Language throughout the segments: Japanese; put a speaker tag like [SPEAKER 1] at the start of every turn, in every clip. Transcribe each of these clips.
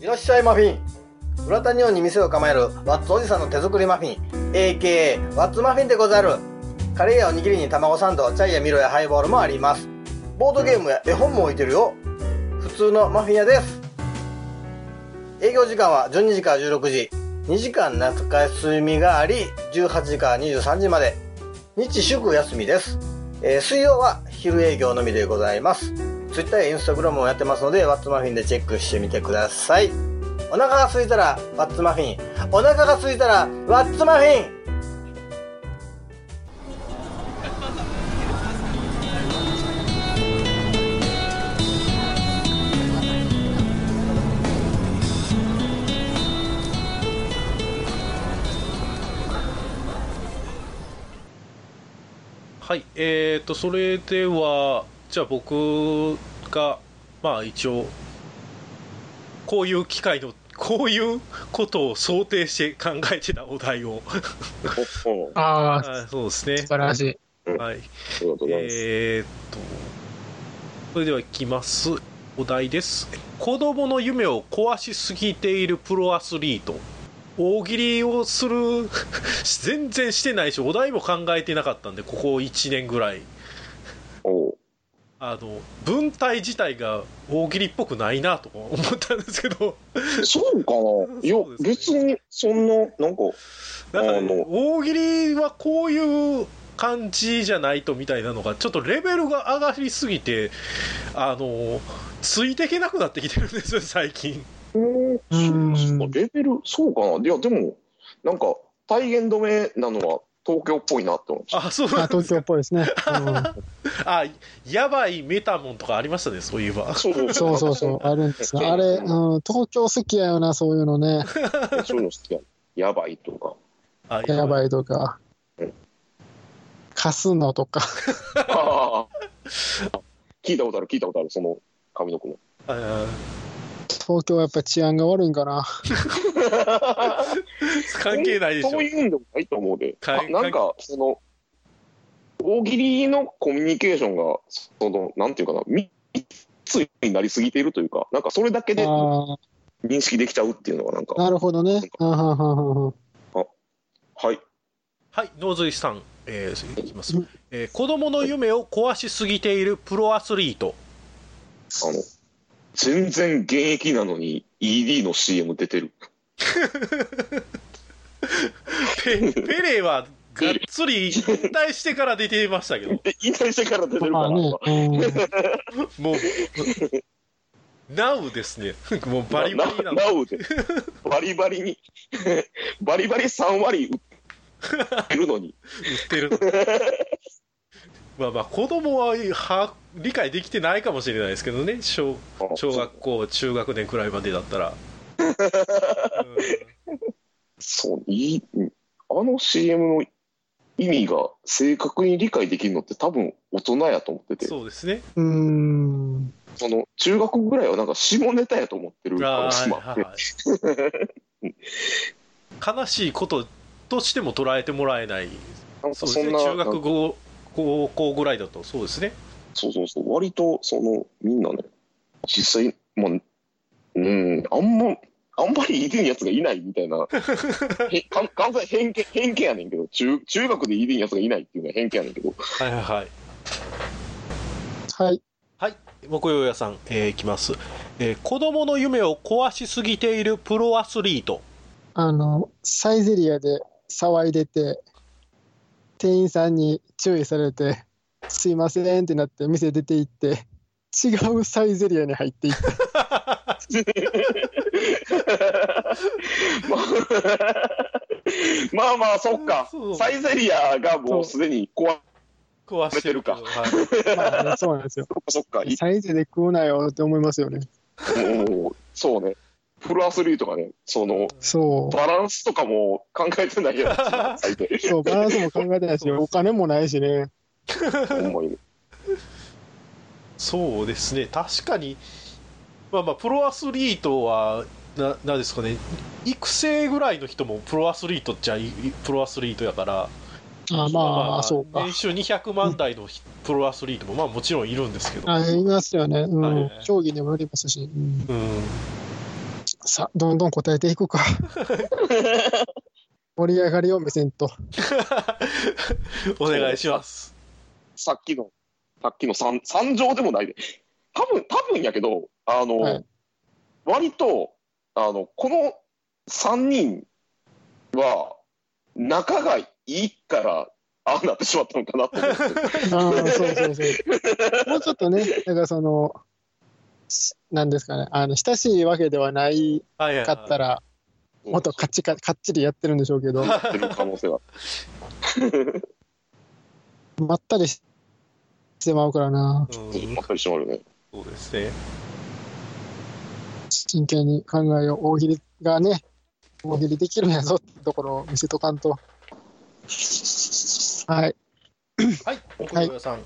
[SPEAKER 1] いらっしゃいマフィン。浦田日本に店を構えるワッツおじさんの手作りマフィン。AKA ワッツマフィンでござる。カレーやおにぎりに卵サンドチャイやミロやハイボールもあります。ボードゲームや絵本も置いてるよ。普通のマフィン屋です。営業時間は12時から16時。2時間夏休みがあり18時から23時まで。日祝休みです、えー水曜は昼営業のみでございます。ツイッターやインスタグラムもやってますのでワッツマフィンでチェックしてみてください。お腹が空いたらワッツマフィン。お腹が空いたらワッツマフィン。
[SPEAKER 2] はい、えーと、それでは、じゃあ僕が、まあ一応、こういう機会の、こういうことを想定して考えてたお題を、
[SPEAKER 3] ああ、
[SPEAKER 2] あそうですね
[SPEAKER 3] 素。晴らしい。
[SPEAKER 2] はい。えーと、それではいきます。お題です。子供の夢を壊しすぎているプロアスリート。大喜利をする、全然してないし、お題も考えてなかったんで、ここ1年ぐらい。あの、文体自体が大喜利っぽくないなとか思ったんですけど、
[SPEAKER 4] そうかな？いや別に、そんな、なんか、
[SPEAKER 2] なんかね、
[SPEAKER 4] あの。
[SPEAKER 2] 大喜利はこういう感じじゃないとみたいなのが、ちょっとレベルが上がりすぎて、あの、ついていけなくなってきてるんですよ、最近。
[SPEAKER 4] うん。レベル、そうかな？いや、でも、なんか、体言止めなのは東京っぽいなって思いました。
[SPEAKER 2] あ、そう
[SPEAKER 3] あ
[SPEAKER 2] なんです
[SPEAKER 3] 東京っぽいですね。
[SPEAKER 2] あ、やばいメタモンとかありましたね、そういえば。
[SPEAKER 4] そうそう
[SPEAKER 3] うん、そうそうそう、あるんですがあれ、うん、東京好きやよな、そういうのね。
[SPEAKER 4] そういうの好きや。やばいとか。
[SPEAKER 2] あ
[SPEAKER 3] やばいとか
[SPEAKER 4] うん。
[SPEAKER 3] 貸すのとか。
[SPEAKER 4] ああ聞いたことある、聞いたことある、その上の子の。
[SPEAKER 2] あ
[SPEAKER 3] 東京はやっぱ治安が悪いんかな。
[SPEAKER 2] 関係ないでしょ
[SPEAKER 4] そう。いうんでもないと思うで。
[SPEAKER 2] か
[SPEAKER 4] あなんか、その、大喜利のコミュニケーションが、その、なんていうかな、密になりすぎているというか、なんかそれだけで認識できちゃうっていうのが、なんか、
[SPEAKER 3] なるほどね。あはははは
[SPEAKER 4] はい。
[SPEAKER 2] はい、ノーズイさん、えー、いきます。えー子供の夢を壊しすぎているプロアスリート。
[SPEAKER 4] あの、全然現役なのに ED の CM 出てる。
[SPEAKER 2] ペペレはがっつり引退してから出てましたけど、
[SPEAKER 4] え、引退してから出てるから、
[SPEAKER 2] もう、ナウですね。もうバリバリなの。
[SPEAKER 4] で。バリバリに、バリバリ3割売ってるのに。
[SPEAKER 2] 売ってる。まあまあ、子供はは理解できてないかもしれないですけどね、小小学校、中学年くらいまでだったら。
[SPEAKER 4] そう、いい、あの CM の意味が正確に理解できるのって多分大人やと思って
[SPEAKER 2] うん
[SPEAKER 4] て、
[SPEAKER 2] そうですね。
[SPEAKER 3] うーん。
[SPEAKER 4] その中学ぐらいはなんか下ネタやと思ってる可
[SPEAKER 2] あ
[SPEAKER 4] 能性もあって、
[SPEAKER 2] ーはいはい悲しいこととしても捉えてもらえない。
[SPEAKER 4] なんか
[SPEAKER 2] そうですね。中学高高校ぐらいだと、そうですね。
[SPEAKER 4] そうそうそう、割とそのみんなね、実際、もう、うん、あんま、あんまりいいてんやつがいないみたいな、へか完全に偏見偏見やねんけど、中中学でいいてんやつがいないっていうのは偏見やねんけど、
[SPEAKER 2] はいはいはい。
[SPEAKER 3] はい。
[SPEAKER 2] はい、木曜屋さん、えーいきます、えー子供の夢を壊しすぎているプロアスリート。
[SPEAKER 3] あの、サイゼリアで騒いでて、店員さんに注意されて、すいませんってなって店出て行って、違うサイゼリアに入っていった。
[SPEAKER 4] まあまあ、そっか。サイゼリアがもうすでに壊
[SPEAKER 2] 壊してるけど
[SPEAKER 4] め
[SPEAKER 2] はい。
[SPEAKER 3] まあね、そうなんですよ。
[SPEAKER 4] そっかそっか、い
[SPEAKER 3] サイゼで食うなよって思いますよね。
[SPEAKER 4] もうそうね、プロアスリートがね、その、
[SPEAKER 3] そ
[SPEAKER 4] バランスとかも考えてないやつ。
[SPEAKER 3] そう、バランスも考えてないし、お金もないしね。
[SPEAKER 4] ほんまに。
[SPEAKER 2] そうですね、確かに、まあまあ、プロアスリートは、ななんですかね、育成ぐらいの人もプロアスリートっちゃいプロアスリートやから、
[SPEAKER 3] あまあ、そうか
[SPEAKER 2] 年。収200万台のプロアスリートも、まあもちろんいるんですけど、
[SPEAKER 3] あいますよね。う
[SPEAKER 2] はい
[SPEAKER 3] ん。競技にもよりますし。うん
[SPEAKER 2] うん、
[SPEAKER 3] さあ、どんどん答えていくか。盛り上がりを見せんと。
[SPEAKER 2] お願いします。
[SPEAKER 4] さっきの、さっきの三三乗でもないで。多分、多分やけど、あの、
[SPEAKER 3] はい
[SPEAKER 4] 割と、あの、この三人は、仲がいいから、ああなってしまったのかなと思って。
[SPEAKER 3] ああ、そうそうそう。もうちょっとね、だからその、しなんですかね、あの、親しいわけではないかったら、もっとかっちかかっちりやってるんでしょうけど、
[SPEAKER 4] やってる可能性は。
[SPEAKER 3] まったりしてまうからな、
[SPEAKER 2] うん
[SPEAKER 4] まったりしてもらうね。
[SPEAKER 2] そうですね。
[SPEAKER 3] 真剣に考えを大喜利がね、大喜利できるんやぞってところを見せとかんと。はい。
[SPEAKER 2] はい、奥野さん。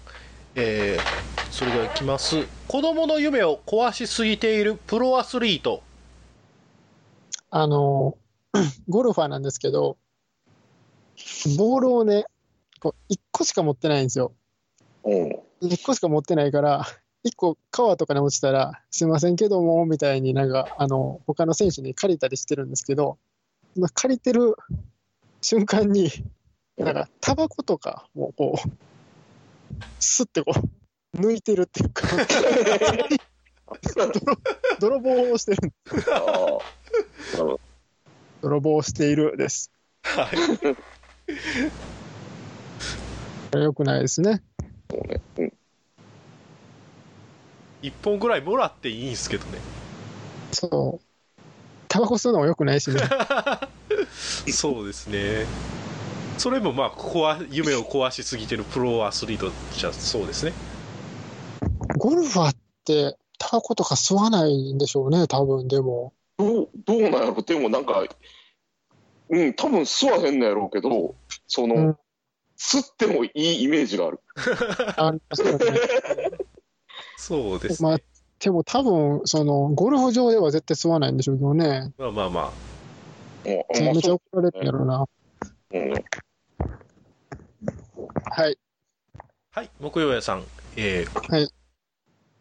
[SPEAKER 2] えーそれではいきます。子供の夢を壊しすぎているプロアスリート。
[SPEAKER 3] あの、ゴルファーなんですけど、ボールをね、こう1個しか持ってないんですよ。
[SPEAKER 4] うん。
[SPEAKER 3] 1個しか持ってないから、1個川とかに落ちたら、すいませんけども、みたいになんか、あの、他の選手に借りたりしてるんですけど、まあ借りてる瞬間に、なんか、タバコとかもこう、スッてこう、抜いてるっていうか、泥棒をしてる、
[SPEAKER 4] ああ。なるほど。
[SPEAKER 3] 泥棒をしているです。
[SPEAKER 2] はい。
[SPEAKER 3] よくないですね。
[SPEAKER 4] そうね。うん。
[SPEAKER 2] 一本ぐらいもらっていいんすけどね。
[SPEAKER 3] そう。タバコ吸うのもよくないしね。
[SPEAKER 2] そうですね。それもまあ、ここは夢を壊しすぎてるプロアスリートじゃそうですね。
[SPEAKER 3] ゴルファーって、タバコとか吸わないんでしょうね、多分でも。
[SPEAKER 4] どう、どうなんやろでもなんか、うん、多分吸わへんのやろうけど、その、
[SPEAKER 3] うん
[SPEAKER 4] 吸ってもいいイメージがある。
[SPEAKER 3] ありますよね。
[SPEAKER 2] そうです
[SPEAKER 3] まあ
[SPEAKER 2] ね。
[SPEAKER 3] でも多分、その、ゴルフ場では絶対吸わないんでしょうけどね。
[SPEAKER 2] まあまあまあ。
[SPEAKER 4] うん
[SPEAKER 3] めちゃめちゃ怒られるんうな。
[SPEAKER 4] うん
[SPEAKER 3] はい。
[SPEAKER 2] はい、木曜屋さん。えー
[SPEAKER 3] はい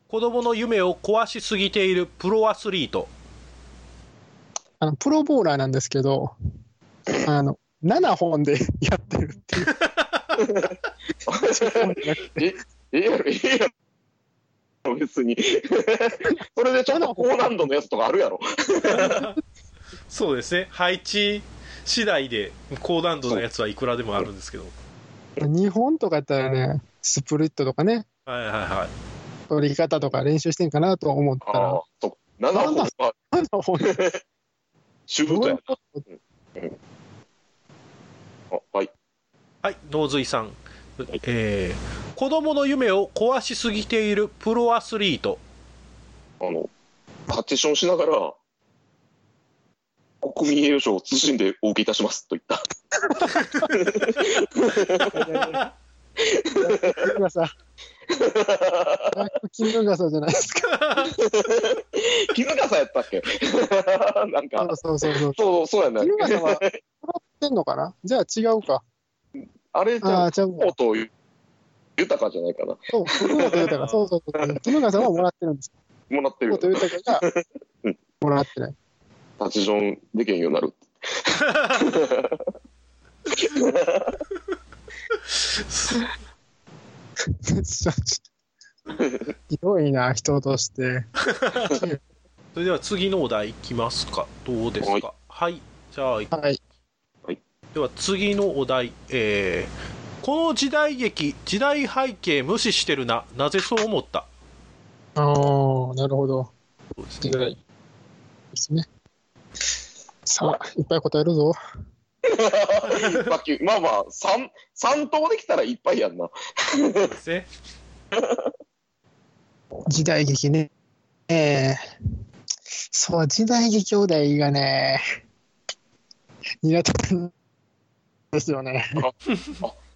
[SPEAKER 2] 子供の夢を壊しすぎているプロアスリート。
[SPEAKER 3] あの、プロボーラーなんですけど、あの、7本でやってるっていう。
[SPEAKER 4] ええやろ、えろ、別に。それでちょっと高難度のやつとかあるやろ。
[SPEAKER 2] そうですね。配置次第で高難度のやつはいくらでもあるんですけど。
[SPEAKER 3] 2本とかやったらね、スプリットとかね、
[SPEAKER 2] はいはいはい。
[SPEAKER 3] 取り方とか練習してんかなと思ったら
[SPEAKER 4] ああ、、そう。7本は
[SPEAKER 3] 7本で
[SPEAKER 4] シュートや。あはい。
[SPEAKER 2] はい、ノーズイさん。えー子供の夢を壊しすぎているプロアスリート。
[SPEAKER 4] あの、パーティションしながら、国民栄誉賞を謹んでお受けいたしますと言った。
[SPEAKER 3] 金笠。金笠じゃないですか。
[SPEAKER 4] 絹笠やったっけなんか、
[SPEAKER 3] そうそうそう。
[SPEAKER 4] そう、そうやね。
[SPEAKER 3] 金笠は、揃ってんのかなじゃあ違うか。
[SPEAKER 4] あれじゃあ、
[SPEAKER 3] ああ、ちゃうわ。
[SPEAKER 4] もと豊かじゃないかな。
[SPEAKER 3] そう、福本豊そうそうそう。金笠はもらってるんです。
[SPEAKER 4] もらって
[SPEAKER 3] 福
[SPEAKER 4] るよ。
[SPEAKER 3] 本豊がもらってない。
[SPEAKER 4] パーティションできんようになる。
[SPEAKER 3] ひどいな、人として。
[SPEAKER 2] それでは次のお題いきますか。どうですか？はい。じゃあ、
[SPEAKER 3] はい。
[SPEAKER 2] では次のお題。えーこの時代劇、時代背景無視してるな。なぜそう思った？
[SPEAKER 3] ああ、なるほど。
[SPEAKER 2] そうです
[SPEAKER 3] 時代ですね。さあ、いっぱい答えるぞ。
[SPEAKER 4] まあまあ、三、三等できたらいっぱいやんな。
[SPEAKER 2] そうですね。
[SPEAKER 3] 時代劇ね。ええそう、時代劇お題がね、苦手なんですよね。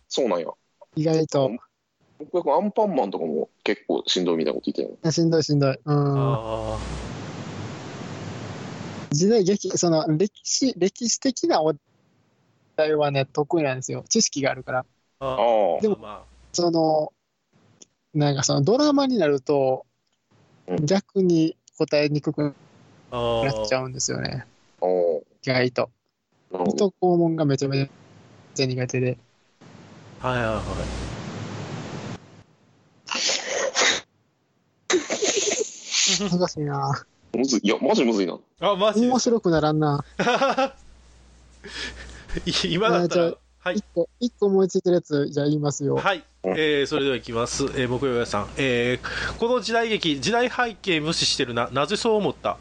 [SPEAKER 4] そうなんや。
[SPEAKER 3] 意外と。
[SPEAKER 4] 僕はアンパンマンとかも結構しんどいみたいなこと言ってたよ。
[SPEAKER 3] しんどいしんどい。うん。
[SPEAKER 2] あ
[SPEAKER 3] 時代劇、その歴史、歴史的なお題はね、得意なんですよ。知識があるから。
[SPEAKER 2] ーあ
[SPEAKER 4] あ
[SPEAKER 3] でも
[SPEAKER 2] ま
[SPEAKER 3] その、なんかそのドラマになると
[SPEAKER 4] う、ん
[SPEAKER 3] 逆に答えにくく
[SPEAKER 2] ああ
[SPEAKER 3] なっちゃ
[SPEAKER 2] ー
[SPEAKER 3] うんですよね。意外と。水戸黄門がめちゃめちゃ苦手で。
[SPEAKER 2] はいはいはい。
[SPEAKER 3] 難しいな。
[SPEAKER 4] むずい。いや、マジむずいな。
[SPEAKER 2] あ、マジで
[SPEAKER 3] 面白くならんな。
[SPEAKER 2] い今だったら？はい
[SPEAKER 3] 一。個、一個思いついてるやつ、じゃあ言いますよ。
[SPEAKER 2] はい、えーそれではいきます、えー木曜屋さん、えーこの時代劇、時代背景無視してるな、なぜそう思った？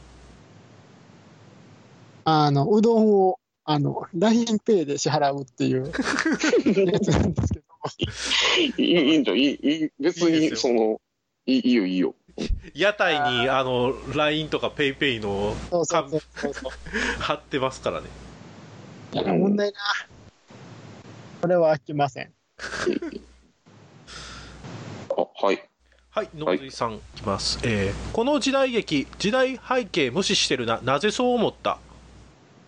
[SPEAKER 3] あの、うどんを、あの、LINEPay で支払うっていう やつなんですけど。
[SPEAKER 4] いいいいんじゃん。いい、いい、別に、
[SPEAKER 2] いいです
[SPEAKER 4] その、いいいいよ、いいよ。
[SPEAKER 2] 屋台にあの LINE とか PayPay の
[SPEAKER 3] そうそうそうそうそう。
[SPEAKER 2] 貼ってますからね。
[SPEAKER 3] いや、問題な。これは飽きません。
[SPEAKER 4] あ、はい。
[SPEAKER 2] はい、野水さん、いきます、えーこの時代劇、時代背景無視してるな、なぜそう思った？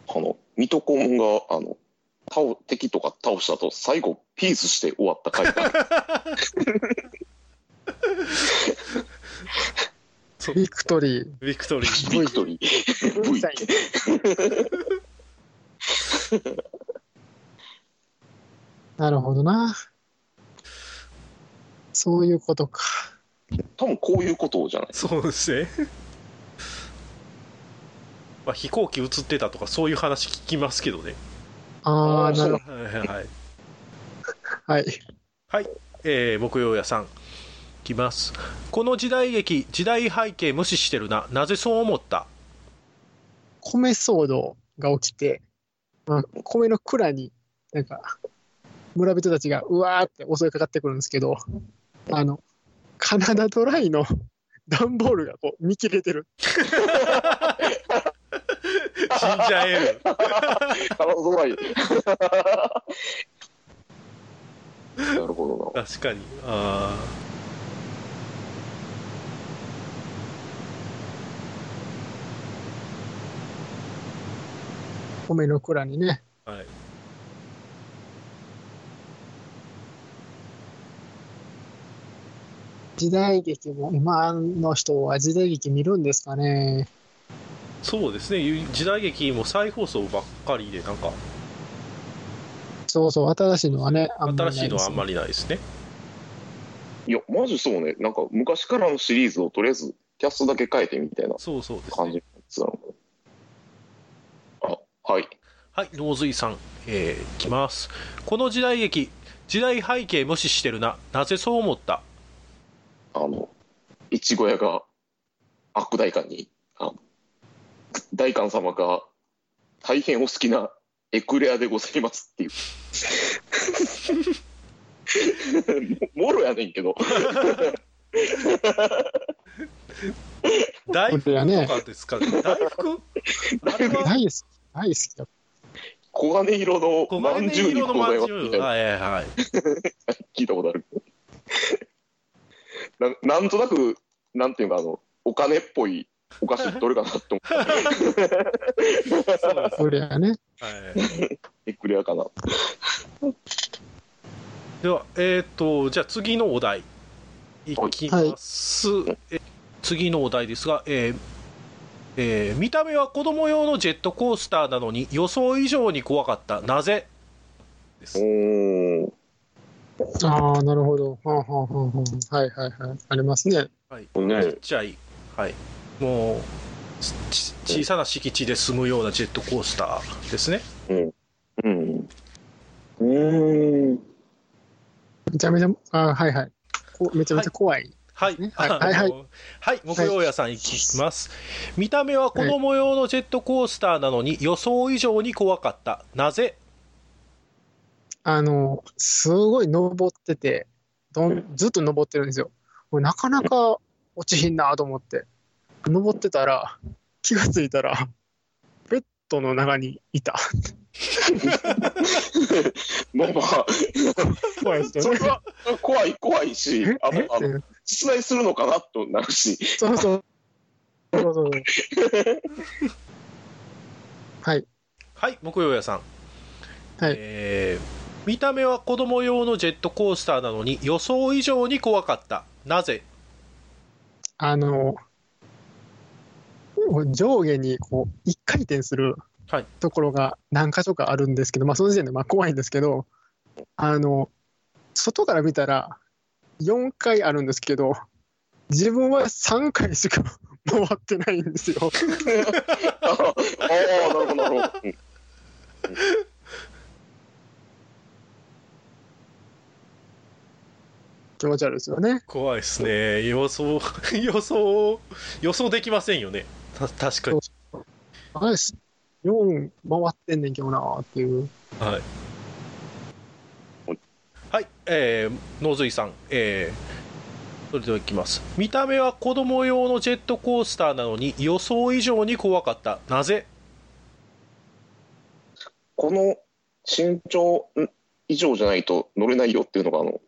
[SPEAKER 4] あの、水戸黄門が、あの、倒、敵とか倒した後、最後、ピースして終わった回が。
[SPEAKER 2] そ う
[SPEAKER 3] ビクトリー。
[SPEAKER 2] ビクトリー。
[SPEAKER 4] ビクトリー。V
[SPEAKER 3] なるほどな。そういうことか。
[SPEAKER 4] 多分こういうことじゃない？
[SPEAKER 2] そうですね。まあ、飛行機映ってたとかそういう話聞きますけどね。
[SPEAKER 3] ああ、
[SPEAKER 4] ー
[SPEAKER 3] なるほ
[SPEAKER 2] はいはいはい。
[SPEAKER 3] ど。はい。
[SPEAKER 2] はい、えー、木曜屋さん。いきます。この時代劇、時代背景無視してるな、なぜそう思った？
[SPEAKER 3] 米騒動が起きて、まあ、米の蔵に、なんか、村人たちがうわーって襲いかかってくるんですけど、あの、カナダドライの段ボールがこう見切れてる。
[SPEAKER 2] 死んじゃえる。
[SPEAKER 4] 体ドライ。なるほどな。
[SPEAKER 2] 確かに。あ
[SPEAKER 3] 米の蔵にね。
[SPEAKER 2] あ。はい。
[SPEAKER 3] 時代劇も、今の人は時代劇見るんですかね。
[SPEAKER 2] そうですね。時代劇も再放送ばっかりで、なんか、
[SPEAKER 3] そうそう、新しいのはね、あんまりないですね
[SPEAKER 2] 新しいのはあんまりないですね。
[SPEAKER 4] いや、マジそうね。なんか、昔からのシリーズをとりあえず、キャストだけ変えてみたいな
[SPEAKER 2] そうそうですね。
[SPEAKER 4] 感じのやつなのあ、はい。
[SPEAKER 2] はい、農水さん、えー、いきます。この時代劇、時代背景無視してるな、なぜそう思った？
[SPEAKER 4] あの、いちご屋が、悪大官に、大官様が、大変お好きなエクレアでございますっていう。も もろやねんけど。
[SPEAKER 2] 大福とかですかね。大福？あれは
[SPEAKER 3] 大好き、大好きだ。
[SPEAKER 4] 黄金色の
[SPEAKER 2] 黄
[SPEAKER 4] まんじゅうに
[SPEAKER 2] 金色の
[SPEAKER 4] ございます。みたいな。
[SPEAKER 2] はいはいはい。
[SPEAKER 4] 聞いたことある。ななんとなく、なんていうか、あの、お金っぽいお菓子どれかなって思った。
[SPEAKER 2] そうです。
[SPEAKER 3] これはね。
[SPEAKER 2] はい、
[SPEAKER 4] エクレアかな。
[SPEAKER 2] では、えっ、と、じゃあ次のお題いきます。え次のお題ですが、えーえー見た目は子供用のジェットコースターなのに予想以上に怖かった。なぜ？です。
[SPEAKER 3] ああ、なるほど。はあ、はあはあはあ、はいはいはい。ありますね。
[SPEAKER 2] はい。
[SPEAKER 4] ね
[SPEAKER 2] ちっちゃい、はい。もう、小さな敷地で済むようなジェットコースターですね。
[SPEAKER 4] うん。うーん。
[SPEAKER 3] めちゃめちゃ、あはいはい。こめちゃめちゃ怖い。
[SPEAKER 2] はい。
[SPEAKER 3] はい
[SPEAKER 2] あの
[SPEAKER 3] はいはい
[SPEAKER 2] はい。木曜屋さん。いきます。見た目は子供用のジェットコースターなのに予想以上に怖かった。なぜ
[SPEAKER 3] あの、すごい登ってて、どん。ずっと登ってるん。ですよ。なかなか落ちひん。なと思って。登ってたら、気がついたら、ベッドの中にいた。
[SPEAKER 4] まあまあ、
[SPEAKER 3] 怖いですよね。
[SPEAKER 4] それは怖い、怖いし
[SPEAKER 3] え、
[SPEAKER 4] あの、あの、
[SPEAKER 3] え？って
[SPEAKER 4] 出題するのかなとなるし、
[SPEAKER 3] そうそう。そうそう。はい。
[SPEAKER 2] はい。木曜屋さん。
[SPEAKER 3] はい。
[SPEAKER 2] えー見た目は子供用のジェットコースターなのに予想以上に怖かった。なぜ？
[SPEAKER 3] あの、う上下にこう一回転する
[SPEAKER 2] はい
[SPEAKER 3] ところが何箇所かあるんですけど、まあ、その時点でまあ怖いんですけど、あの外から見たら4回あるんですけど、自分は3回しか 回ってないんですよ。
[SPEAKER 4] ああ、なるほど、なるほど。うん
[SPEAKER 3] 気持ち悪いですよね。
[SPEAKER 2] 怖いですね予想 予想予想できませんよねた確かに。
[SPEAKER 3] あれ、4回ってんねんけどなーっていう。
[SPEAKER 2] はい。はいえー、野髄さんえー、それではいきます。見た目は子供用のジェットコースターなのに予想以上に怖かった。なぜ？
[SPEAKER 4] この身長ん以上じゃないと乗れないよっていうのが、あの、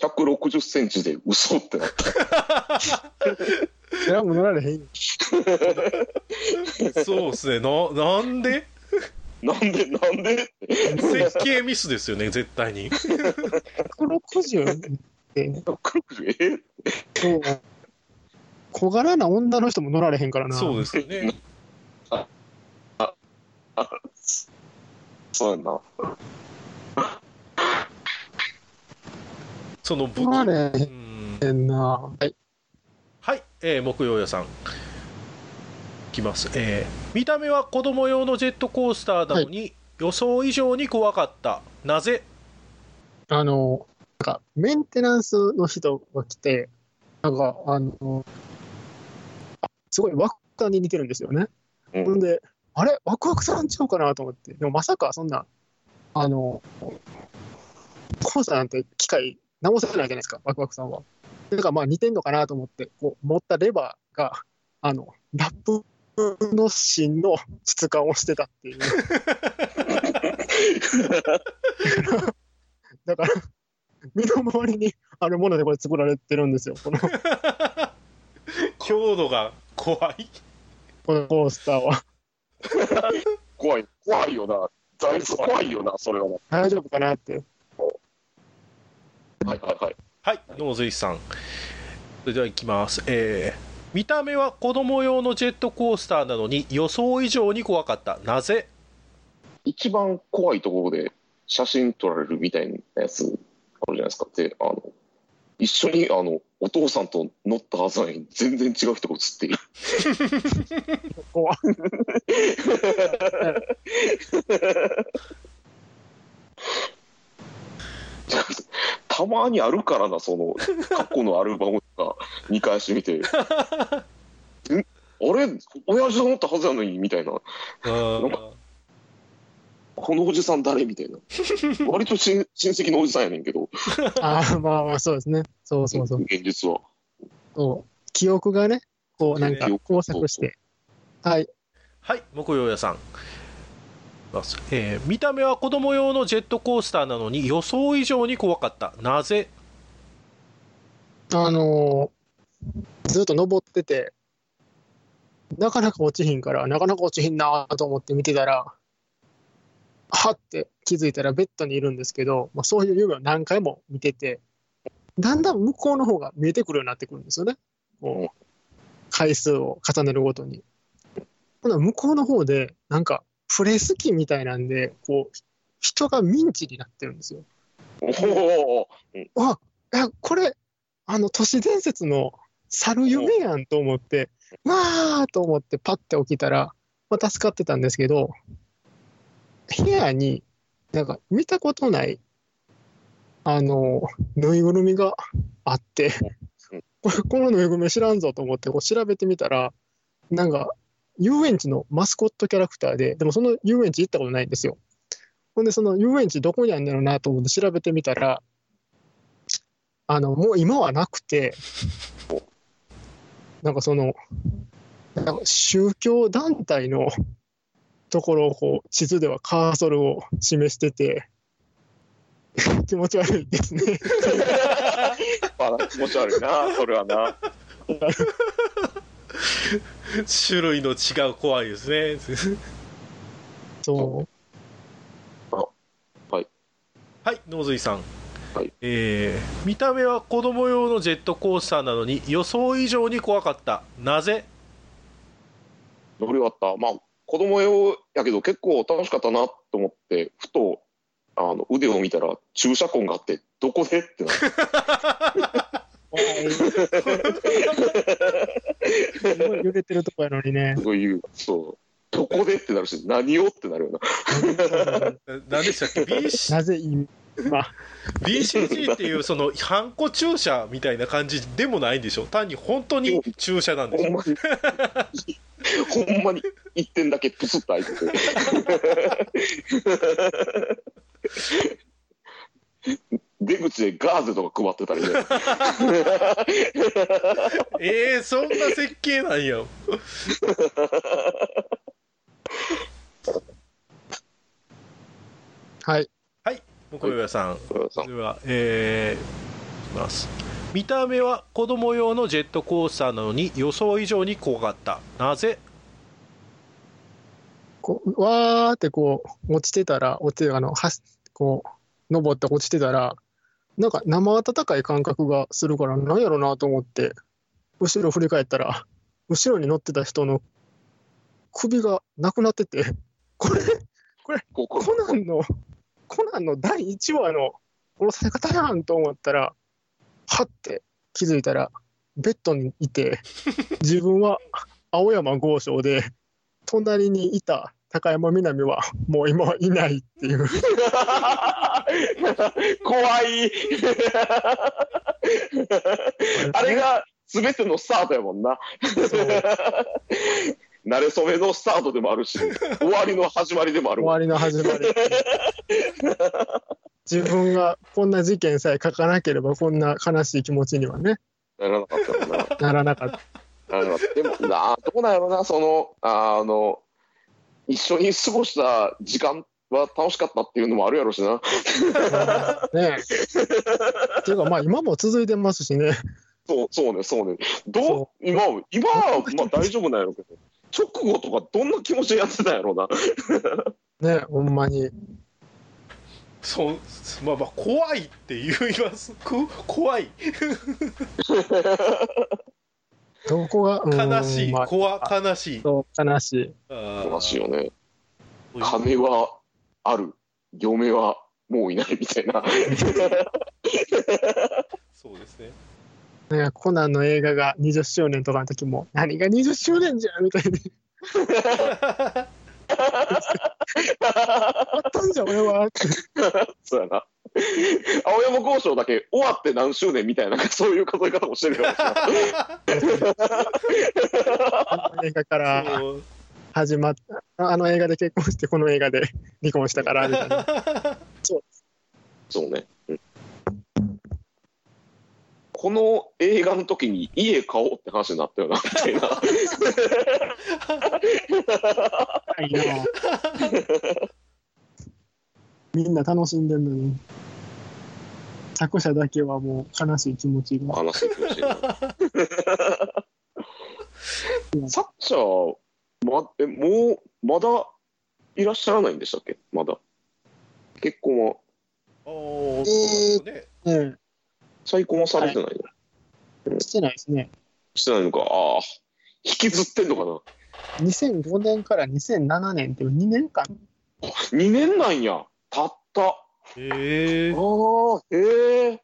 [SPEAKER 4] 160センチで嘘ってなった。
[SPEAKER 3] それはもう乗られへん。
[SPEAKER 2] そうですね。ななんで？
[SPEAKER 4] なんで、なんで？
[SPEAKER 2] 設計ミスですよね絶対に。
[SPEAKER 3] 160って、
[SPEAKER 4] 160え？
[SPEAKER 3] そう。小柄な女の人も乗られへんからな。
[SPEAKER 2] そうですよね。
[SPEAKER 4] そうやんな。
[SPEAKER 2] その武器
[SPEAKER 3] れ
[SPEAKER 2] うん
[SPEAKER 3] へんな。はい。
[SPEAKER 2] はい、えー木曜屋さん。いきます。えー見た目は子供用のジェットコースターなのに、予想以上に怖かった。なぜ？
[SPEAKER 3] あの、なんか、メンテナンスの人が来て、なんか、あの、あすごいワクワクに似てるんですよね。
[SPEAKER 4] うん
[SPEAKER 3] ほんで、あれ？ワクワクさんちゃうかなと思って。でもまさかそんな、あの、コースターなんて機械直せないじゃないですか、ワクワクさんは。だからまあ似てんのかなと思って、こう、持ったレバーが、あの、ラップの芯の質感をしてたっていう。だから、身の回りにあるものでこれ作られてるんですよ、この
[SPEAKER 2] 強度が怖い
[SPEAKER 3] このコースターは。
[SPEAKER 4] 怖い、怖いよな。だいぶ怖いよな、それはな。
[SPEAKER 3] 大丈夫かなって。
[SPEAKER 4] はいはいはい。
[SPEAKER 2] はい、野髄さん。それでは行きます。えー見た目は子供用のジェットコースターなのに予想以上に怖かった。なぜ？
[SPEAKER 4] 一番怖いところで写真撮られるみたいなやつあるじゃないですか。で、あの、一緒にあの、お父さんと乗ったはずなのに全然違う人が写っている。
[SPEAKER 3] 怖い。
[SPEAKER 4] たまにあるからな、その、過去のアルバムとか見返してみて。んあれ？親父が乗ったはずなのにみたいな。
[SPEAKER 2] うん
[SPEAKER 4] このおじさん誰？みたいな。割と親親戚のおじさんやねんけど、
[SPEAKER 3] ああ、まあまあ、そうですね。そうそうそう。
[SPEAKER 4] 現実は。
[SPEAKER 3] そう記憶がね、こう、なんか
[SPEAKER 4] 記憶
[SPEAKER 3] 工作して。はい。
[SPEAKER 2] はい、木曜屋さん。ますえー見た目は子供用のジェットコースターなのに予想以上に怖かった。なぜ？
[SPEAKER 3] あのーずっと登ってて、なかなか落ちひんから、なかなか落ちひんなと思って見てたら、はって気づいたらベッドにいるんですけど、まあ、そういう夢を何回も見てて、だんだん向こうの方が見えてくるようになってくるんですよね。こう回数を重ねるごとに。向こうの方で、なんか、プレス機みたいなんで、こう、人がミンチになってるんですよ。
[SPEAKER 4] おお
[SPEAKER 3] あこれあの都市伝説の猿夢やんと思ってわーと思ってパッて起きたら、まあ、助かってたんですけど部屋になんか見たことないあのぬいぐるみがあって これこのぬいぐるみ知らんぞと思ってこう調べてみたらなんか遊園地のマスコットキャラクターででもその遊園地行ったことないんですよ。ほんで、その遊園地どこにあるんだろうなと思って調べてみたら、あの、もう今はなくて、なんかその、なんか宗教団体のところをこう地図ではカーソルを示してて、気持ち悪いですね。
[SPEAKER 4] ま あ、気持ち悪いな、それはな。
[SPEAKER 2] 種類の違う怖いですね。
[SPEAKER 3] そう。
[SPEAKER 2] はい、野髄さん。
[SPEAKER 4] はい
[SPEAKER 2] えー見た目は子供用のジェットコースターなのに予想以上に怖かった。なぜ？
[SPEAKER 4] 乗り終わった。まあ、子供用やけど結構楽しかったなと思って、ふと、あの、腕を見たら注射痕があって、どこで？ってなって。
[SPEAKER 3] すごい揺れてるとこやのにね。
[SPEAKER 4] そういう、そう。どこでってなるし、何をってなるよな。
[SPEAKER 2] な 何でしたっけ？BC
[SPEAKER 3] なぜ今、
[SPEAKER 2] BCG っていうそのハンコ注射みたいな感じでもないんでしょ？単に本当に注射なんでしょ？
[SPEAKER 4] ほんまに、ほんまに一点だけプスッと開いてて。出口でガーゼとか配ってたりね。
[SPEAKER 2] えー、そんな設計なんや。
[SPEAKER 3] はい。
[SPEAKER 2] 向岩さん。
[SPEAKER 4] さ
[SPEAKER 2] ではえー、いきます。見た目は子供用のジェットコースターなのに予想以上に怖かった。なぜ？
[SPEAKER 3] こう、わーってこう、落ちてたら、落ちて、あの、はし、こう、登って落ちてたら、なんか生温かい感覚がするから、なんやろなと思って、後ろ振り返ったら、後ろに乗ってた人の首がなくなってて、これ、
[SPEAKER 4] ここ
[SPEAKER 3] コナンの、コナンの第1話の殺され方やんと思ったら、はって気づいたら、ベッドにいて、自分は青山豪昌で、隣にいた高山みなみは、もう今はいないっていう。
[SPEAKER 4] 怖い。あれが全てのスタートやもんな。慣れ初めのスタートでもあるし、終わりの始まりでもある。
[SPEAKER 3] 終わりの始まり。自分がこんな事件さえ書かなければ、こんな悲しい気持ちにはね、
[SPEAKER 4] ならなかったもんな。
[SPEAKER 3] ならなかった。
[SPEAKER 4] ならなかったでもな、どうなんやろな、その、あの、一緒に過ごした時間は楽しかったっていうのもあるやろしな。
[SPEAKER 3] ねえ。っていうか、まあ今も続いてますしね。
[SPEAKER 4] そう、そうね、そうね。ど
[SPEAKER 3] そう
[SPEAKER 4] 今、今はまあ大丈夫なんやろうけど、直後とかどんな気持ちでやってたんやろうな。
[SPEAKER 3] ねほんまに。
[SPEAKER 2] そうまあまあ怖いって言いますく怖い
[SPEAKER 3] どこが、うん
[SPEAKER 2] 悲しい
[SPEAKER 3] まあ
[SPEAKER 2] 怖悲しい
[SPEAKER 3] そう悲しい。
[SPEAKER 4] 悲しいよね。金はある。嫁はもういないみたいな。
[SPEAKER 2] そうですね
[SPEAKER 3] ね、コナンの映画が20周年とかの時も、何が20周年じゃんみたいに。あったんじゃん、俺は。
[SPEAKER 4] そうやな。青山交渉だけ終わって何周年みたいな、そういう数え方もしてるかもしれない。
[SPEAKER 3] あの映画から
[SPEAKER 2] そう
[SPEAKER 3] 始まった、あの映画で結婚して、この映画で離婚したから、みたいな。
[SPEAKER 4] そうね。うんこの映画の時に家買おうって話になったよな、みたいな。
[SPEAKER 3] はいなみんな楽しんでるのに、作者だけはもう悲しい気持ちが。
[SPEAKER 4] 話しいな。サッチャー、ま、え、もう、まだいらっしゃらないんでしたっけ？まだ。結婚は、
[SPEAKER 2] おーそうね
[SPEAKER 3] え
[SPEAKER 4] 再婚はされてないの、
[SPEAKER 3] え、してないですね。
[SPEAKER 4] してないのか。ああ、引きずってんのかな。
[SPEAKER 3] 2005年から2007年っていう2年間
[SPEAKER 4] ？2年なんや。たった。あ
[SPEAKER 2] へえ
[SPEAKER 4] あ、へえ。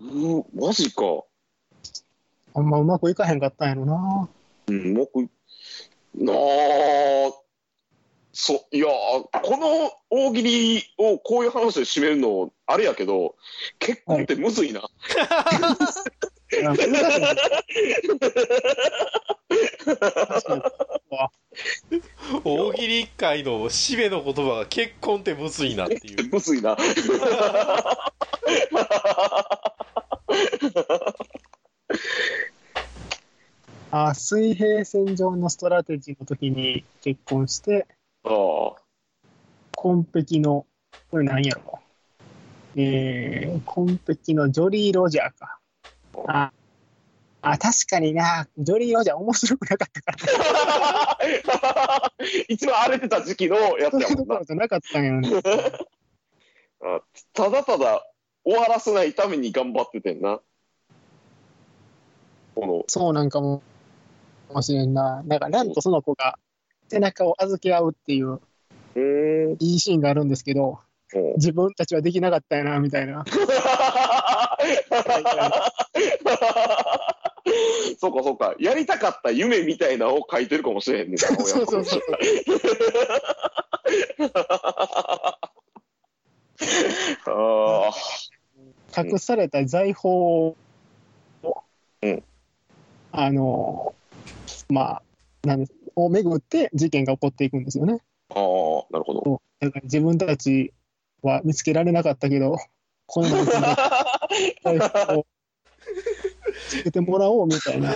[SPEAKER 4] うん、マジか。
[SPEAKER 3] あんまうまくいかへんかったんやろな。
[SPEAKER 4] うん、僕、なあ、そう、いやー、この大喜利をこういう話で締めるの、あれやけど、結婚ってむずいな。
[SPEAKER 3] い や難しい
[SPEAKER 2] 大喜利会の締めの言葉が結婚ってむずいなっていう。
[SPEAKER 4] むずいな。
[SPEAKER 3] あ水平線上のストラテジーの時に結婚して、
[SPEAKER 4] ああ、
[SPEAKER 3] 紺碧の、これ何やろえー、紺碧のジョリー・ロジャーか。あ、あ確かにな、ジョリー・ロジャー面白くなかったから、
[SPEAKER 4] 一番荒れてた時期のやつやもんな
[SPEAKER 3] うところ。じゃなかったんやね。
[SPEAKER 4] あただただ終わらせないために頑張っててんな。この、
[SPEAKER 3] そうなんかも、もしれんな。なんか、ランとその子が背中を預け合うっていう。いいシーンがあるんですけど、
[SPEAKER 4] うん
[SPEAKER 3] 自分たちはできなかったよな、みたいな。
[SPEAKER 4] そうかそうか。やりたかった夢みたいなのを書いてるかもしれへんね。
[SPEAKER 3] そうそうそうそう。
[SPEAKER 4] ああ。
[SPEAKER 3] 隠された財宝を、
[SPEAKER 4] うん
[SPEAKER 3] あの、まあ、なんですをめぐって事件が起こっていくんですよね。
[SPEAKER 4] ああ、なるほど。
[SPEAKER 3] だから自分たちは見つけられなかったけど、この中で 財宝をつけてもらおうみたいな。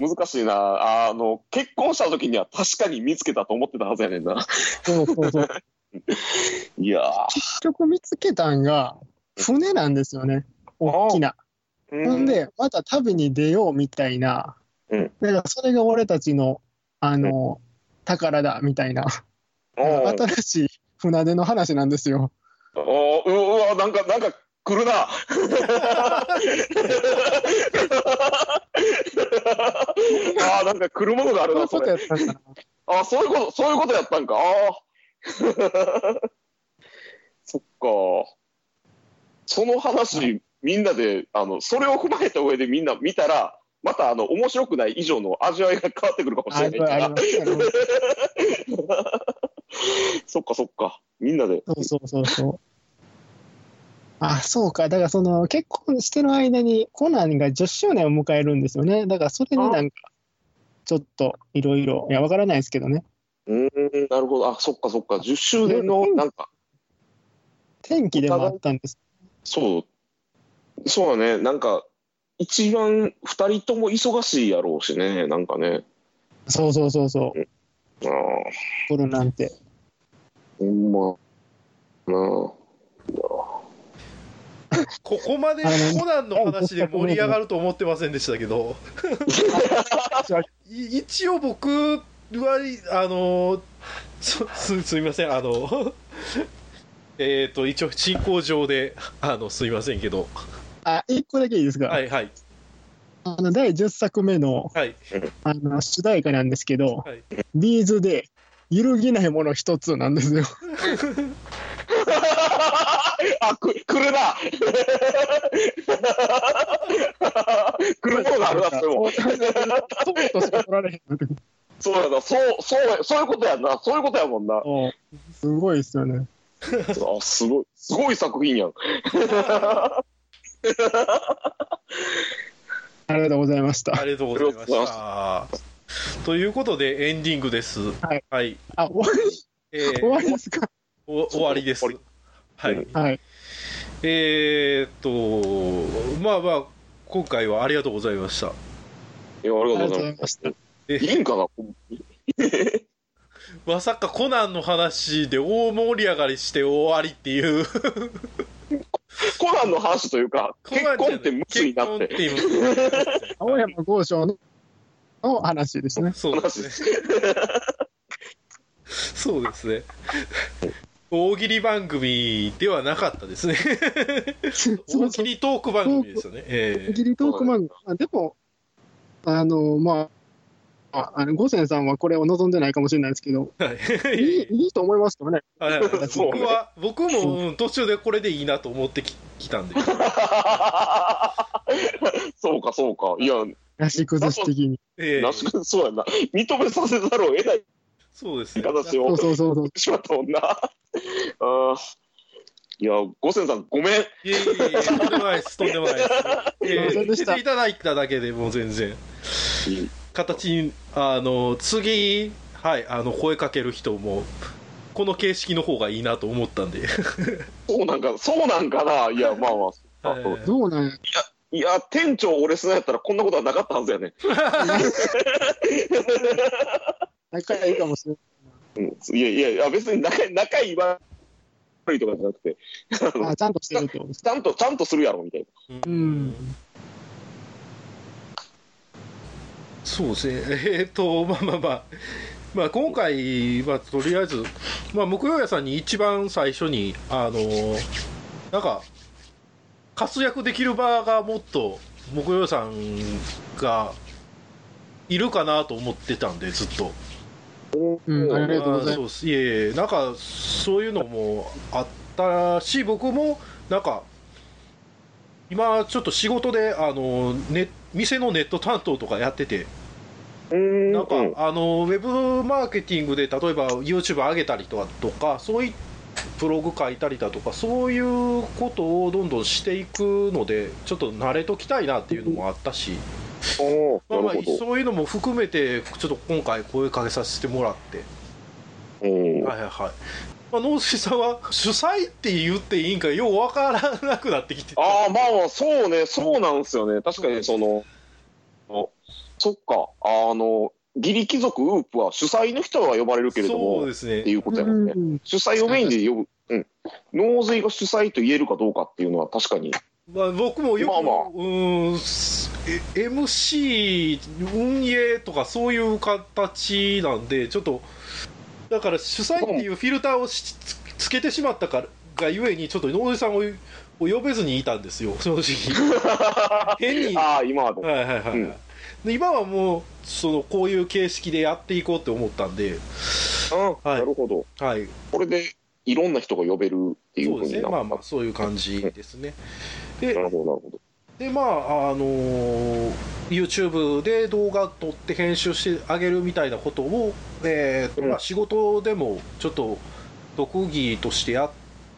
[SPEAKER 4] 難しいな。あの、結婚した時には確かに見つけたと思ってたはずやねんな。
[SPEAKER 3] そうそうそう。
[SPEAKER 4] いや
[SPEAKER 3] 結局見つけたんが、船なんですよね。大きな。
[SPEAKER 4] ー。
[SPEAKER 3] ほんで、また旅に出ようみたいな。
[SPEAKER 4] うん
[SPEAKER 3] だからそれが俺たちの、あの、宝だみたいな。新しい船出の話なんですよ。
[SPEAKER 4] おうわ、なんか、なんか来るな。ああ、なんか来るものがあるな、
[SPEAKER 3] そういうこと
[SPEAKER 4] それ。
[SPEAKER 3] やったんかな。
[SPEAKER 4] ああ、そういうこと、そういうことやったんか。ああ。そっか。その話、みんなで、あの、それを踏まえた上でみんな見たら、また、あの、面白くない以上の味わいが変わってくるかもし
[SPEAKER 3] あ
[SPEAKER 4] れないから そっかそっか。みんなで。
[SPEAKER 3] そうそうそうそう。あ、そうか。だからその結婚してる間にコナンが10周年を迎えるんですよね。だからそれになんか、ちょっといろいろ、いや、わからないですけどね。
[SPEAKER 4] うーん、なるほど。あ、そっかそっか。10周年の、なんか、
[SPEAKER 3] 天気でもあったんです。
[SPEAKER 4] そう。そうだね。なんか、一番二人とも忙しいやろうしね。なんかね。
[SPEAKER 3] そうそうそうそう。
[SPEAKER 4] ああ、
[SPEAKER 3] コロなんて。
[SPEAKER 4] ほんま。なあ。
[SPEAKER 2] ここまでコナンの話で盛り上がると思ってませんでしたけど。い一応僕はあのすすすみませんあの えっと一応進行上であのすいませんけど。
[SPEAKER 3] あ、一個だけいいですか？
[SPEAKER 2] はいはい。
[SPEAKER 3] あの、第10作目の、
[SPEAKER 2] はい。
[SPEAKER 3] あの、主題歌なんですけど、
[SPEAKER 2] はい。
[SPEAKER 3] ビーズで、揺るぎないもの一つなんですよ。
[SPEAKER 4] あ、く、来るな 来るものがあるな、それも。
[SPEAKER 3] そうとしか取られへんなって
[SPEAKER 4] そうやな、そう、そうや、そういうことやんな、そういうことやもんな。
[SPEAKER 3] すごいですよね。
[SPEAKER 4] あ、すごい、すごい作品やん。
[SPEAKER 3] ありがとうございました。
[SPEAKER 2] ありがとうございましたということでエンディングです
[SPEAKER 3] はい、
[SPEAKER 2] はい
[SPEAKER 3] あ、終わり、
[SPEAKER 2] えー
[SPEAKER 3] 終わりですか？
[SPEAKER 2] お終わりですはい、
[SPEAKER 4] うん
[SPEAKER 3] はい。
[SPEAKER 2] えー、っとまあまあ今回はありがとうございました
[SPEAKER 4] いや、あり
[SPEAKER 3] がとうご
[SPEAKER 4] ざいま。
[SPEAKER 3] した。
[SPEAKER 2] え
[SPEAKER 4] いいんかな
[SPEAKER 2] まさかコナンの話で大盛り上がりして終わりっていう
[SPEAKER 4] コナンの話というか、結婚ってむずいなって。
[SPEAKER 2] って
[SPEAKER 3] 青山豪昌のの話ですね。
[SPEAKER 2] そうですねそうですね大喜利番組ではなかったですね
[SPEAKER 3] そうそう。
[SPEAKER 2] 大喜利トーク番組ですよねえ
[SPEAKER 3] 大喜利トーク漫画。あでも、あの、まあ、ああの、五千さんはこれを望んでないかもしれないですけど、
[SPEAKER 2] えはい
[SPEAKER 3] いいいいと思いますけどね。
[SPEAKER 2] はい
[SPEAKER 4] そうね
[SPEAKER 2] 僕は僕も、うん途中でこれでいいなと思ってききたんで
[SPEAKER 4] そうか、そうか。いや、
[SPEAKER 3] なし崩し的に。
[SPEAKER 2] ええ
[SPEAKER 4] なしそうやな。認めさせざるを得ない
[SPEAKER 2] そうですね
[SPEAKER 4] 形を
[SPEAKER 3] そうそうそう。
[SPEAKER 4] しまったもんな。あーいや、五千さん、ごめん。
[SPEAKER 2] いえいえいえとんでもないですとんでもないですええ
[SPEAKER 3] すいませんでし
[SPEAKER 2] ていただいただけでもう全然形にあの次はいあの声かける人もこの形式の方がいいなと思ったんで、
[SPEAKER 4] そうなんか、そうなんかな。いや、まあまあ。あそう
[SPEAKER 2] え
[SPEAKER 3] どうなんや
[SPEAKER 4] いや、店長俺すなやったらこんなことはなかったはずやね。
[SPEAKER 3] 仲いいかもしれない。
[SPEAKER 4] うん、いやいやいや、別に仲仲いい悪いとかじゃなくて、あ
[SPEAKER 3] ちゃんとしてるってこと？
[SPEAKER 4] ちゃんと、ちゃんとするやろ、みたいな。
[SPEAKER 3] うん。
[SPEAKER 2] そうですねえっ、とまあまあまあまあ今回、まあ、とりあえず、まあ、木曜屋さんに一番最初にあのなんか活躍できる場がもっと木曜屋さんがいるかなと思ってたんでずっと
[SPEAKER 3] うん、ありがとうございま
[SPEAKER 2] そうです。いえいえなんかそういうのもあったし僕もなんか今ちょっと仕事であの、ね、店のネット担当とかやってて。なんか、
[SPEAKER 4] うん。
[SPEAKER 2] あのウェブマーケティングで例えば YouTube 上げたりとかとかそういうブログ書いたりだとかそういうことをどんどんしていくのでちょっと慣れときたいなっていうのもあったし、まあまあ。そういうのも含めてちょっと今回声かけさせてもらって
[SPEAKER 4] うん
[SPEAKER 2] はいはいはい。まあ、農水さんは主催って言っていいんかようわからなくなってきて
[SPEAKER 4] ああ、まあまあ、そうね、そうなんですよね。確かにその、おそっか、あの、義理貴族ウープは主催の人は呼ばれるけれども、っ
[SPEAKER 2] そうですね
[SPEAKER 4] ていうこと
[SPEAKER 3] す。
[SPEAKER 4] やもんね。
[SPEAKER 3] うん
[SPEAKER 4] 主催をメインで呼ぶ、うん。納税が主催と言えるかどうかっていうのは確かに。
[SPEAKER 2] まあ、僕もよく、
[SPEAKER 4] まあまあ。
[SPEAKER 2] MC 運営とかそういう形なんでちょっとだから主催っていうフィルターをしつつけてしまったからがゆえにちょっと農水さんをを呼べずにいたんですよ正直。変に。
[SPEAKER 4] ああ、今はね。
[SPEAKER 2] はいはいはい、
[SPEAKER 4] うん。
[SPEAKER 2] で今はもうそのこういう形式でやっていこうって思ったんで、
[SPEAKER 4] うん、なるほど。
[SPEAKER 2] はい、
[SPEAKER 4] これでいろんな人が呼べるっていう
[SPEAKER 2] そうですね
[SPEAKER 4] ふうになった。
[SPEAKER 2] まあまあそういう感じですねで
[SPEAKER 4] なるほど、なるほど。
[SPEAKER 2] でまああのー YouTube で動画撮って編集してあげるみたいなことを、えーと
[SPEAKER 4] うん
[SPEAKER 2] まあ、仕事でもちょっと特技としてや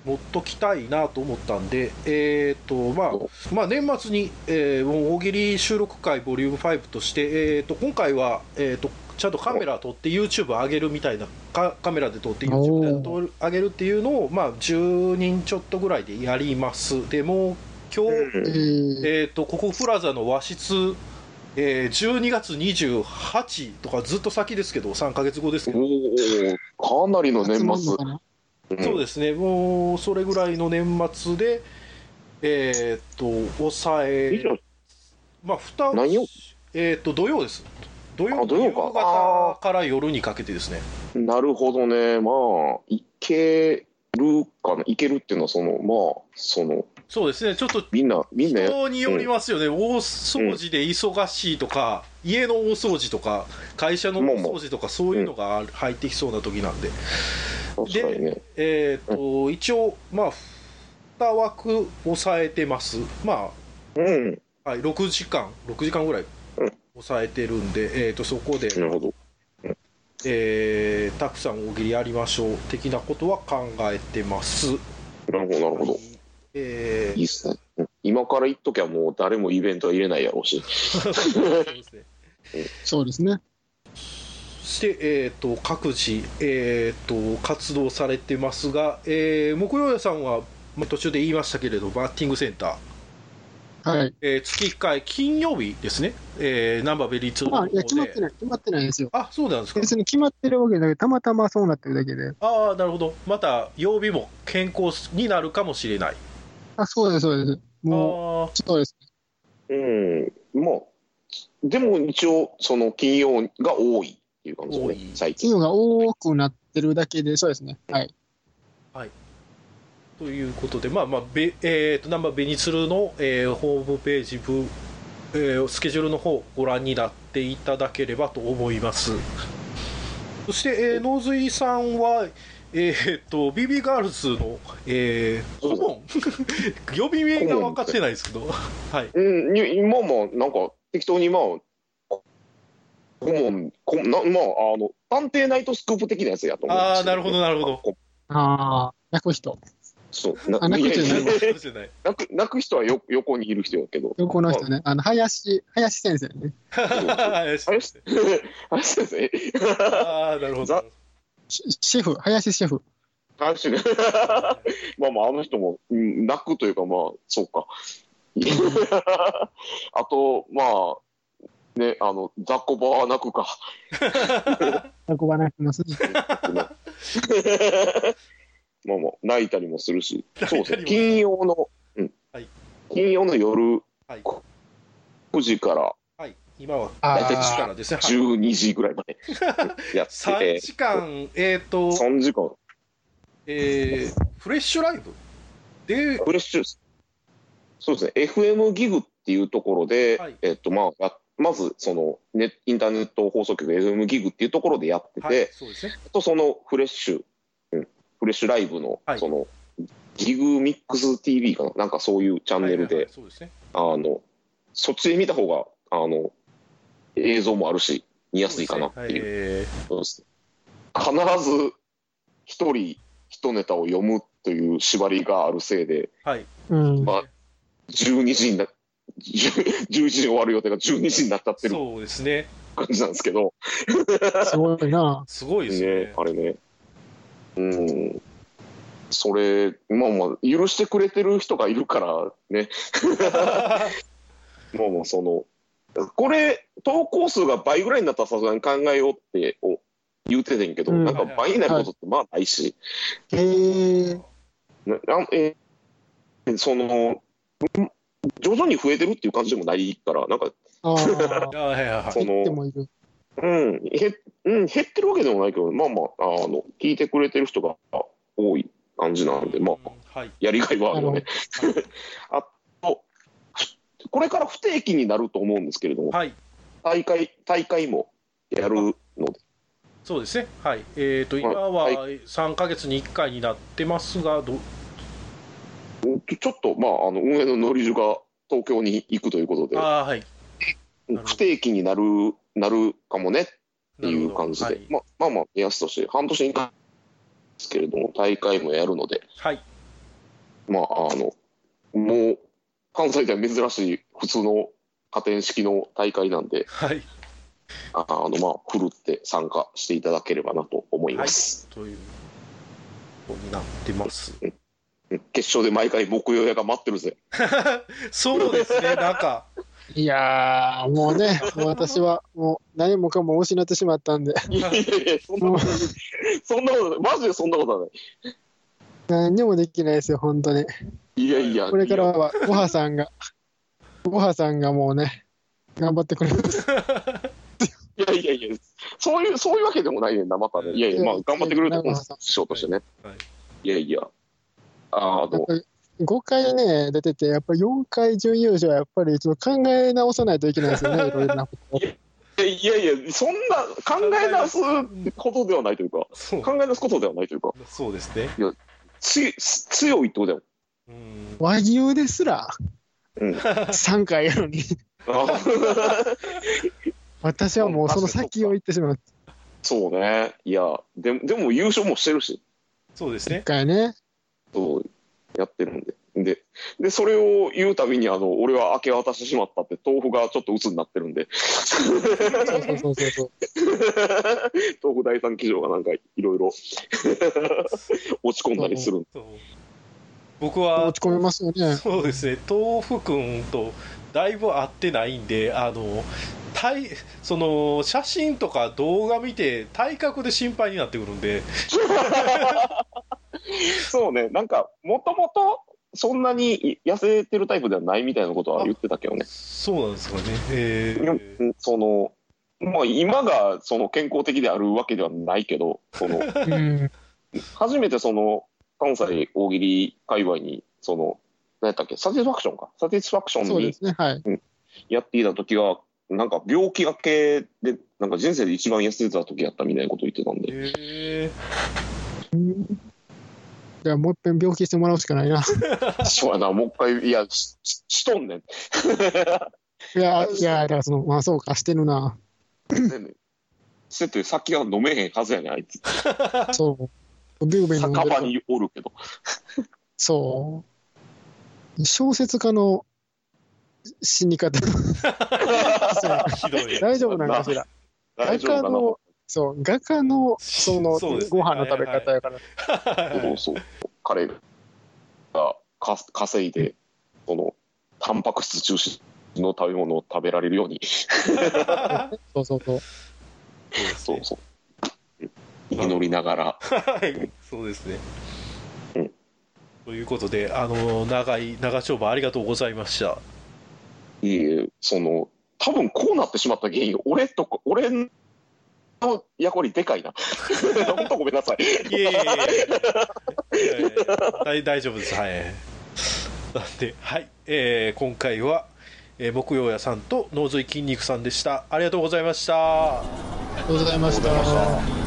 [SPEAKER 2] 持っときたいなと思ったんで、えーとまあまあ、年末に、えー、大喜利収録会ボリューム5として、えー、と今回は、えー、とちゃんとカメラ撮って YouTube 上げるみたいなカカメラで撮って YouTube で撮る上げるっていうのを、まあ、10人ちょっとぐらいでやります。でもう今日、
[SPEAKER 3] え
[SPEAKER 4] うん。
[SPEAKER 3] ー
[SPEAKER 2] えー、とここプラザの和室、えー12月28とかずっと先ですけど3か月後ですけど、
[SPEAKER 4] かなりの年末。
[SPEAKER 2] そうですね。もうそれぐらいの年末でえっ、と抑えまあ蓋を
[SPEAKER 4] 何曜
[SPEAKER 2] えっ、と土曜です土曜
[SPEAKER 4] あ土曜か。
[SPEAKER 2] 夕方から夜にかけてですね。
[SPEAKER 4] なるほどね。まあ、いけるかな。いけるっていうのは、その、まあ、その、
[SPEAKER 2] そうですね。ちょっと
[SPEAKER 4] みんな、みんなや、
[SPEAKER 2] 人によりますよね、大掃除で忙しいとか、家の大掃除とか会社の大掃除とかそういうのが入ってきそうな時なんで、
[SPEAKER 4] 確かにね。
[SPEAKER 2] えっ、と一応まあ2枠抑えてます。ま
[SPEAKER 4] うん。
[SPEAKER 2] あ、はい、6時間6時間ぐらい
[SPEAKER 4] うん
[SPEAKER 2] 抑えてるんで、えー、とそこで、
[SPEAKER 4] なるほど。
[SPEAKER 2] えーたくさん大喜利やりましょう的なことは考えてます
[SPEAKER 4] なるほど、なるほど。
[SPEAKER 2] えー
[SPEAKER 4] いいっすね。うん今から言っときゃもう誰もイベントは入れないやろうし。
[SPEAKER 2] そうですね して、えー、と各自、えー、と活動されてますが、えー木曜屋さんはまあ途中で言いましたけれどバッティングセンター、
[SPEAKER 3] はい。
[SPEAKER 2] えー月1回金曜日ですね、えー、ナンバーベリー2の方
[SPEAKER 3] まあ、いや、決まって
[SPEAKER 2] で
[SPEAKER 3] ない、決まってないんですよ。
[SPEAKER 2] あそうなんですか
[SPEAKER 3] 別に決まってるわけだけど、たまたまそうなってるだけで。
[SPEAKER 2] ああなるほどまた曜日も変更になるかもしれない
[SPEAKER 3] あ、そうです、そうです。も
[SPEAKER 2] あ
[SPEAKER 3] う、そうです。
[SPEAKER 4] うん。まあ、でも一応、その金曜が多いっていう感じですね
[SPEAKER 2] 多い、
[SPEAKER 4] 最近。
[SPEAKER 3] 企業が多くなってるだけで、そうですね。はい。
[SPEAKER 2] あということでまあまあべえー、と難波紅鶴の、えーホームページ部、えースケジュールの方ご覧になっていただければと思います。そして、えー、ノーズイさんはえー、と BB ガールズの、えー、顧問？呼び名が分かってないですけどはい。
[SPEAKER 4] うん、い今もなんか適当にまあ、顧問、こなまあ、あの、探偵ナイトスクープ的なやつやと思うんです
[SPEAKER 2] ああなるほどなるほど。
[SPEAKER 4] こ
[SPEAKER 3] ああ、泣く人。
[SPEAKER 4] そう。
[SPEAKER 3] 泣くじゃない
[SPEAKER 4] 泣く泣く人はよ横にいる人やけど。
[SPEAKER 3] 横の人ね。あの、林、林先生ね。
[SPEAKER 4] 林 林先生
[SPEAKER 2] ああなるほど
[SPEAKER 4] ざ
[SPEAKER 3] シシェフ、林シェフ。
[SPEAKER 4] 林ね まあまあ、あの人も、うん泣くというか、まあ、そうか。あと、まあ、ね、あの、雑魚場は泣くか。
[SPEAKER 3] 運ばなくてますね。
[SPEAKER 4] まあまあ、泣いたりもするし。そうですね。金曜の、うん。
[SPEAKER 2] はい。
[SPEAKER 4] 金曜の夜
[SPEAKER 2] はい、
[SPEAKER 4] 9時から
[SPEAKER 2] はい、今は大体時からですね、はい、
[SPEAKER 4] 12時ぐらいまで やって
[SPEAKER 2] 3
[SPEAKER 4] て、
[SPEAKER 2] 時間、えっ、と、
[SPEAKER 4] 3時間、
[SPEAKER 2] えーフレッシュライブ？で、
[SPEAKER 4] フレッシュ、そうですね、FM ギグっていうところで、
[SPEAKER 2] はい。
[SPEAKER 4] えっと、まあ、まず、その、ネインターネット放送局 FM ギグっていうところでやってて、
[SPEAKER 2] はい、そうですね。
[SPEAKER 4] あとそのフレッシュ、うん、フレッシュライブの、
[SPEAKER 2] はい
[SPEAKER 4] その、ギグミックス TV かな？なんかそういうチャンネルで。あの、そっちで見た方が、あの、映像もあるし、見やすいかなっていう。
[SPEAKER 2] え
[SPEAKER 4] そうです必ず、一人、一ネタを読むという縛りがあるせいで、
[SPEAKER 2] ーはい。
[SPEAKER 3] うん。
[SPEAKER 4] まあ12時にな、10 11時に終わる予定が12時になっちゃってる
[SPEAKER 2] そうですね。
[SPEAKER 4] 感じなんですけど、
[SPEAKER 3] すごいな。
[SPEAKER 2] すごいです
[SPEAKER 4] ね
[SPEAKER 2] ね。
[SPEAKER 4] あれね。うん。それ、まあまあ、許してくれてる人がいるからね、まあまあ、その、これ、投稿数が倍ぐらいになったらさすがに考えようってお言うててんけど、
[SPEAKER 3] うん
[SPEAKER 4] なんか倍になることってまあないし、
[SPEAKER 3] へえ。
[SPEAKER 4] ななんえその、ん徐々に増えてるっていう感じでもないから、なんか、
[SPEAKER 3] ああ。
[SPEAKER 2] はいはいはい
[SPEAKER 4] その。うん、へ、うん、減ってるわけでもないけど、まあまあ、あの、聞いてくれてる人が多い感じなんで、まあ、
[SPEAKER 2] はい。
[SPEAKER 4] やりがいはあるよね。あ と、これから不定期になると思うんですけれども、
[SPEAKER 2] はい。
[SPEAKER 4] 大会、大会もやるので、
[SPEAKER 2] そうですね。はい。えっ、と、今は
[SPEAKER 4] はい
[SPEAKER 2] 3ヶ月に1回になってますが、ど
[SPEAKER 4] ちょちょっと、まあ、あの、運営のノリジュが東京に行くということで、
[SPEAKER 2] ああ、はい。
[SPEAKER 4] 不定期になる、なるかもねっていう感じで、
[SPEAKER 2] はい。
[SPEAKER 4] まあ、まあまあ、目安として、半年に1回ですけれども、大会もやるので、
[SPEAKER 2] はい。
[SPEAKER 4] まあ、あの、もう、関西では珍しい普通の加点式の大会なんで、
[SPEAKER 2] はい。
[SPEAKER 4] ああの、まあ、ふるって参加していただければなと思います。
[SPEAKER 2] ということになってます。
[SPEAKER 4] うん決勝で毎回木曜屋が待ってるぜ。
[SPEAKER 2] そうですね。なんか、
[SPEAKER 3] いやー、もうね、もう私はもう何もかも失ってしまったんで、
[SPEAKER 4] いやいやいや、そんなことない、そんなことマジでそんなことはない。
[SPEAKER 3] 何にもできないですよ、本当に。
[SPEAKER 4] いやいや、
[SPEAKER 3] これからは、ごはさんが、ごはさんがもうね、頑張ってくれます。
[SPEAKER 4] いやいやいや、そういう、そういうわけでもないねんな、またね。いやいや、まあ、頑張ってくれると思うんです、師匠としてね。
[SPEAKER 2] はい
[SPEAKER 4] いやいや、あの、
[SPEAKER 3] やっぱり5回ね、出てて、やっぱり4回準優勝はやっぱりちょっと考え直さないといけないですよね、いろいろなことを。
[SPEAKER 4] いやいや、そんな考え直すことではないというか、
[SPEAKER 2] そう
[SPEAKER 4] 考え直すことではないというか、
[SPEAKER 2] そうですね。
[SPEAKER 4] つ強いってことだよ。
[SPEAKER 2] うん。
[SPEAKER 3] 和牛ですら
[SPEAKER 4] うん。
[SPEAKER 3] 3回やのに、
[SPEAKER 4] あ
[SPEAKER 3] 私はもうその先を行ってしまう。
[SPEAKER 4] そうね。いや、でも、でも優勝もしてるし、
[SPEAKER 3] 1
[SPEAKER 2] そうですね。
[SPEAKER 3] 回ね。
[SPEAKER 4] そう、やってるんで。で、で、それを言うたびに、あの、俺は明け渡してしまったって、豆腐がちょっと鬱になってるんで、
[SPEAKER 3] そうそうそうそう。
[SPEAKER 4] 豆腐第三騎乗がなんかいろいろ 落ち込んだりする
[SPEAKER 2] 僕は
[SPEAKER 3] 落ち込みますよね。
[SPEAKER 2] そうですね、豆腐くんとだいぶ合ってないんで、あの体その写真とか動画見て、体格で心配になってくるんで、
[SPEAKER 4] そうね、なんか、もともと、そんなに痩せてるタイプではないみたいなことは言ってたけどね。
[SPEAKER 2] そうなんですかね、えー
[SPEAKER 4] うんその、まあ今がその健康的であるわけではないけど、その、
[SPEAKER 3] うん。
[SPEAKER 4] 初めてその、関西大喜利界隈に、その、何やったっけ、サティスファクションか。サティスファクションに
[SPEAKER 3] そうですね、はい。
[SPEAKER 4] やっていた時は、なんか病気がけで、なんか人生で一番痩せてた時やったみたいなこと言ってたんで。
[SPEAKER 2] え
[SPEAKER 3] じゃあもう一遍病気してもらうしかないな。
[SPEAKER 4] そうやな、もう一回、いや、しししとんねん。
[SPEAKER 3] いや、いや、だからその、まあそうか、してるな。
[SPEAKER 4] してて先が飲めへんはずやねん、あいつ。
[SPEAKER 3] そう。ビューベン
[SPEAKER 4] 酒場におるけど。
[SPEAKER 3] そう。小説家の死に方。大丈夫なんかしら。
[SPEAKER 4] 大丈夫かな。
[SPEAKER 3] 画家の、そう、画家の、その、
[SPEAKER 2] そうですね
[SPEAKER 3] ご飯の食べ方やから。
[SPEAKER 4] そうそう。彼がか稼いで、その、タンパク質中心の食べ物を食べられるように、
[SPEAKER 3] そうそうそう。
[SPEAKER 4] そうそう。祈りながら、
[SPEAKER 2] はい、そうですね。
[SPEAKER 4] うん
[SPEAKER 2] ということで、あの長い長丁場ありがとうございました。
[SPEAKER 4] いえ、その、多分こうなってしまった原因、俺とか、俺の役割でかいな。本当ごめんなさい。
[SPEAKER 2] いえいえいえ大丈夫です。はい。なんで、はい、えー今回は、えー木曜屋さんと脳髄筋肉さんでしたありがとうございました
[SPEAKER 3] ありがとうございました。